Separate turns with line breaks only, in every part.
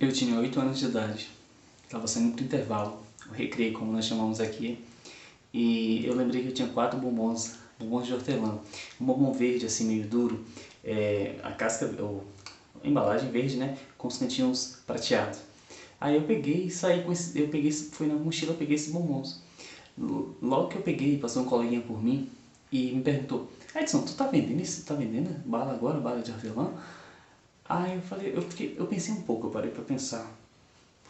Eu tinha 8 anos de idade, estava saindo pro intervalo, o recreio como nós chamamos aqui, e eu lembrei que eu tinha quatro bombons, bombons de hortelã. Um bombom verde assim meio duro, é, a casca, ou a embalagem verde, né, com os cantinhos prateados. Aí eu peguei e saí com esse, eu peguei, fui na mochila, peguei esses bombons. Logo que eu peguei, passou um coleguinha por mim e me perguntou, Edson, tu tá vendendo isso? Tá vendendo bala agora, bala de hortelã? Aí eu falei, eu, fiquei, eu pensei um pouco, eu parei para pensar.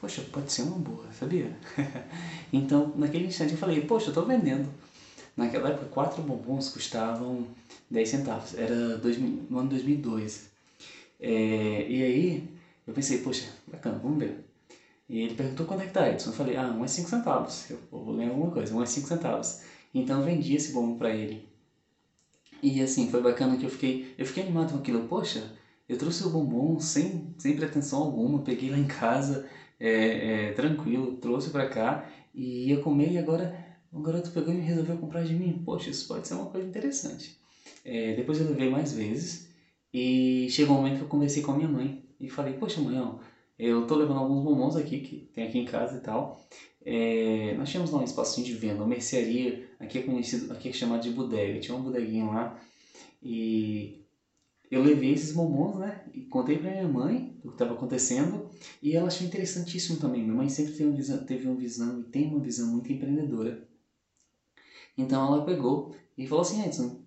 Poxa, pode ser uma boa, sabia? então, naquele instante eu falei, poxa, eu tô vendendo. Naquela época, quatro bombons custavam 10 centavos. Era dois, no ano 2002. É, e aí, eu pensei, poxa, bacana, vamos ver. E ele perguntou quanto é que tá, Edson. Eu falei, ah, um é 5 centavos. Eu vou ler alguma coisa, um é 5 centavos. Então eu vendi esse bombom para ele. E assim, foi bacana que eu fiquei, eu fiquei animado com aquilo. Poxa, eu trouxe o bombom sem, sem pretensão alguma, peguei lá em casa, é, é, tranquilo, trouxe para cá e ia comer e agora o garoto pegou e resolveu comprar de mim. Poxa, isso pode ser uma coisa interessante. É, depois eu levei mais vezes e chegou um momento que eu conversei com a minha mãe e falei, poxa mãe, ó, eu tô levando alguns bombons aqui, que tem aqui em casa e tal. É, nós tínhamos lá um espacinho de venda, uma mercearia, aqui é conhecido, aqui é chamado de bodega. Tinha uma bodeguinha lá e eu levei esses bombons, né? E contei pra minha mãe o que estava acontecendo e ela achou interessantíssimo também. Minha mãe sempre teve uma visão, teve uma visão e tem uma visão muito empreendedora. Então ela pegou e falou assim, Edson,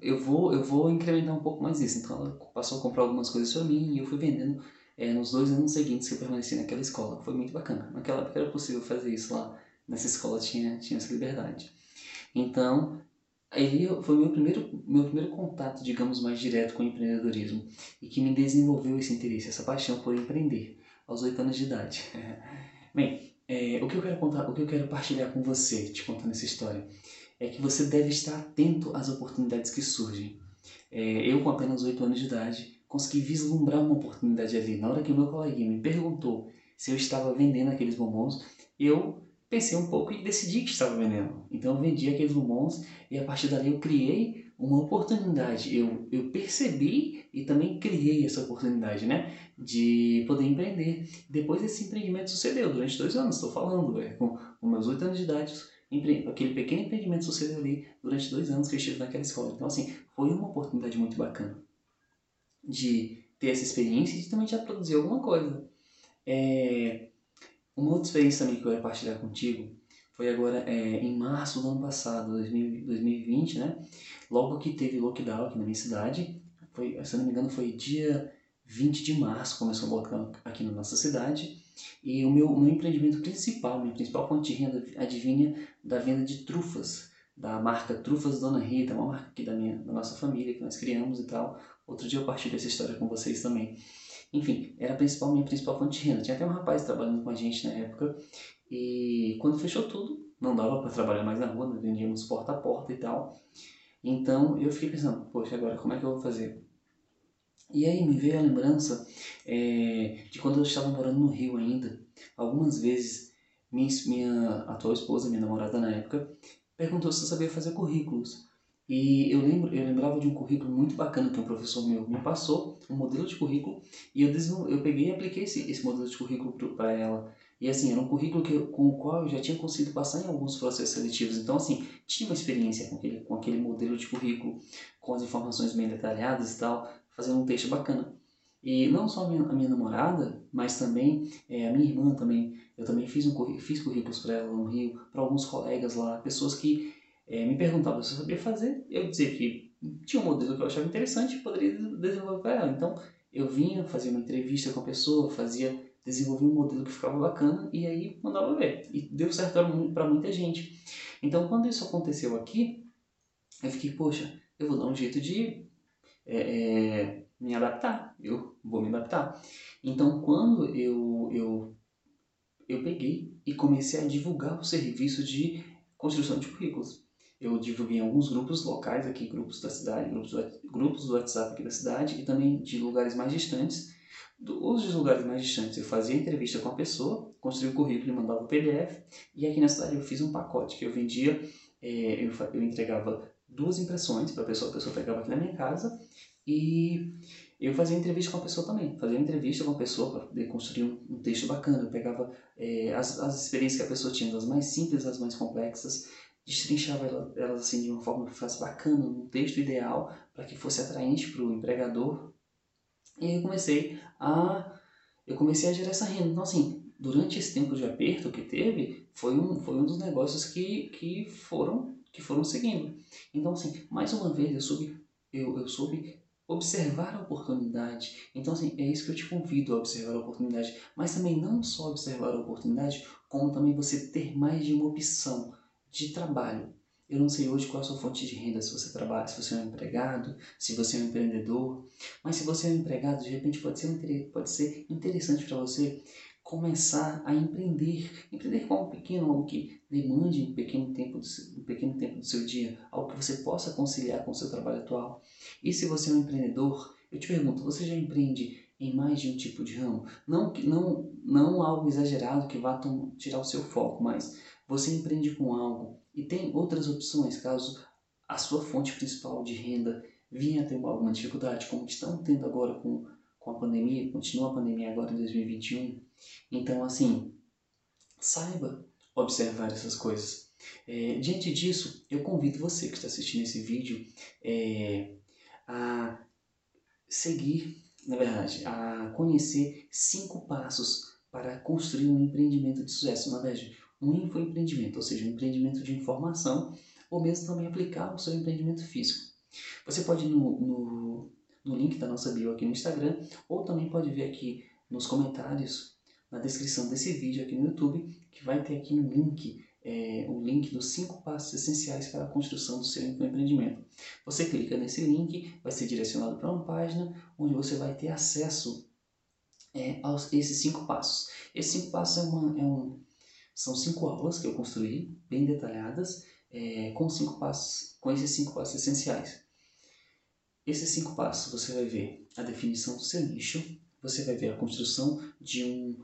eu vou, eu vou incrementar um pouco mais isso. Então ela passou a comprar algumas coisas para mim e eu fui vendendo é, nos dois anos seguintes que eu permaneci naquela escola. Foi muito bacana. Naquela época era possível fazer isso lá. Nessa escola tinha, tinha essa liberdade. Então, aí foi meu primeiro meu primeiro contato, digamos, mais direto com o empreendedorismo e que me desenvolveu esse interesse, essa paixão por empreender aos oito anos de idade. Bem, é, o que eu quero contar, o que eu quero partilhar com você, te contando essa história, é que você deve estar atento às oportunidades que surgem. É, eu, com apenas oito anos de idade, consegui vislumbrar uma oportunidade ali. Na hora que o meu coleguinha me perguntou se eu estava vendendo aqueles bombons, eu pensei um pouco e decidi que estava vendendo. Então eu vendi aqueles bombons e a partir dali eu criei uma oportunidade. Eu, eu percebi e também criei essa oportunidade, né? De poder empreender. Depois esse empreendimento sucedeu durante dois anos, estou falando, é, com, com meus oito anos de idade, aquele pequeno empreendimento sucedeu ali durante dois anos que eu estive naquela escola. Então, assim, foi uma oportunidade muito bacana de ter essa experiência e também já produzir alguma coisa. É, uma outra experiência também que eu quero partilhar contigo foi agora é, em março do ano passado, 2020, né? Logo que teve lockdown aqui na minha cidade, foi, se eu não me engano foi dia 20 de março, começou o lockdown aqui na nossa cidade. E o meu, o meu empreendimento principal, minha principal fonte de renda adivinha da venda de trufas, da marca Trufas Dona Rita, uma marca aqui da, minha, da nossa família, que nós criamos e tal. Outro dia eu partilho essa história com vocês também. Enfim, era a principal, minha principal fonte de renda. Tinha até um rapaz trabalhando com a gente na época. E quando fechou tudo, não dava para trabalhar mais na rua, vendíamos porta a porta e tal. Então eu fiquei pensando, poxa, agora como é que eu vou fazer? E aí me veio a lembrança é, de quando eu estava morando no Rio ainda. Algumas vezes minha, minha atual esposa, minha namorada na época, perguntou se eu sabia fazer currículos. E eu, lembro, eu lembrava de um currículo muito bacana que um professor meu me passou, um modelo de currículo, e eu, eu peguei e apliquei esse, esse modelo de currículo para ela. E assim, era um currículo que, com o qual eu já tinha conseguido passar em alguns processos seletivos. Então, assim, tinha uma experiência com aquele, com aquele modelo de currículo, com as informações bem detalhadas e tal, fazendo um texto bacana. E não só a minha, a minha namorada, mas também é, a minha irmã também. Eu também fiz, um, fiz currículos para ela no Rio, para alguns colegas lá, pessoas que é, me perguntavam se eu sabia fazer, eu dizia que tinha um modelo que eu achava interessante e poderia desenvolver para ela. Então, eu vinha, fazia uma entrevista com a pessoa, fazia, desenvolvia um modelo que ficava bacana e aí mandava ver. E deu certo para muita gente. Então, quando isso aconteceu aqui, eu fiquei, poxa, eu vou dar um jeito de é, é, me adaptar, eu vou me adaptar. Então, quando eu, eu, eu peguei e comecei a divulgar o serviço de construção de currículos eu divulguei em alguns grupos locais aqui, grupos da cidade, grupos grupos do WhatsApp aqui da cidade e também de lugares mais distantes. Dos lugares mais distantes eu fazia entrevista com a pessoa, construía o currículo e mandava o PDF. E aqui na cidade eu fiz um pacote que eu vendia, é, eu, eu entregava duas impressões para a pessoa, a pessoa pegava aqui na minha casa e eu fazia entrevista com a pessoa também, fazia entrevista com a pessoa para poder construir um, um, texto bacana. Eu pegava é, as, as experiências que a pessoa tinha, das mais simples às mais complexas, destrinchava elas ela, assim de uma forma que fosse bacana, um texto ideal, para que fosse atraente para o empregador. E aí eu comecei a eu comecei a gerar essa renda. Então assim, durante esse tempo de aperto que teve, foi um, foi um dos negócios que, que foram que foram seguindo. Então assim, mais uma vez eu soube eu, eu soube observar a oportunidade. Então, assim, é isso que eu te convido a observar a oportunidade. Mas também não só observar a oportunidade, como também você ter mais de uma opção de trabalho. Eu não sei hoje qual é a sua fonte de renda, se você trabalha, se você é um empregado, se você é um empreendedor. Mas se você é um empregado, de repente pode ser, pode ser interessante para você começar a empreender. Empreender com algo pequeno, algo que demande um pequeno tempo do seu, um pequeno tempo do seu dia, algo que você possa conciliar com o seu trabalho atual. E se você é um empreendedor, eu te pergunto, você já empreende em mais de um tipo de ramo? Não, não, não algo exagerado que vá tirar o seu foco, mas você empreende com algo e tem outras opções caso a sua fonte principal de renda venha a ter alguma dificuldade, como estão tendo agora com, com a pandemia, continua a pandemia agora em 2021. Então, assim, saiba observar essas coisas. É, diante disso, eu convido você que está assistindo esse vídeo é, a seguir, na verdade, a conhecer cinco passos para construir um empreendimento de sucesso. Na verdade, um infoempreendimento, ou seja, um empreendimento de informação, ou mesmo também aplicar o seu empreendimento físico. Você pode ir no, no, no link da nossa bio aqui no Instagram, ou também pode ver aqui nos comentários, na descrição desse vídeo aqui no YouTube, que vai ter aqui um link é, o link dos cinco passos essenciais para a construção do seu empreendimento. Você clica nesse link, vai ser direcionado para uma página onde você vai ter acesso é, a esses cinco passos. Esses cinco passos é, uma, é um, são cinco aulas que eu construí, bem detalhadas, é, com cinco passos, com esses cinco passos essenciais. Esses cinco passos você vai ver a definição do seu nicho, você vai ver a construção de um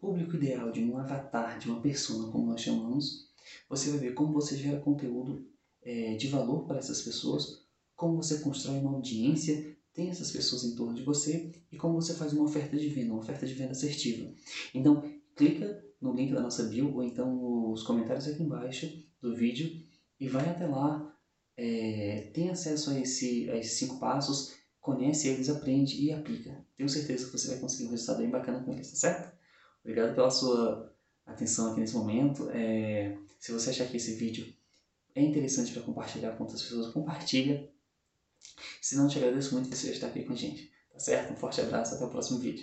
público ideal, de um avatar, de uma persona, como nós chamamos, você vai ver como você gera conteúdo é, de valor para essas pessoas, como você constrói uma audiência, tem essas pessoas em torno de você e como você faz uma oferta de venda, uma oferta de venda assertiva. Então, clica no link da nossa bio ou então nos comentários aqui embaixo do vídeo e vai até lá, é, tem acesso a, esse, a esses cinco passos, conhece eles, aprende e aplica. Tenho certeza que você vai conseguir um resultado bem bacana com eles, tá certo? Obrigado pela sua atenção aqui nesse momento. É, se você achar que esse vídeo é interessante para compartilhar com outras pessoas, compartilha. Se não, te agradeço muito que você está aqui com a gente. Tá certo? Um forte abraço, até o próximo vídeo.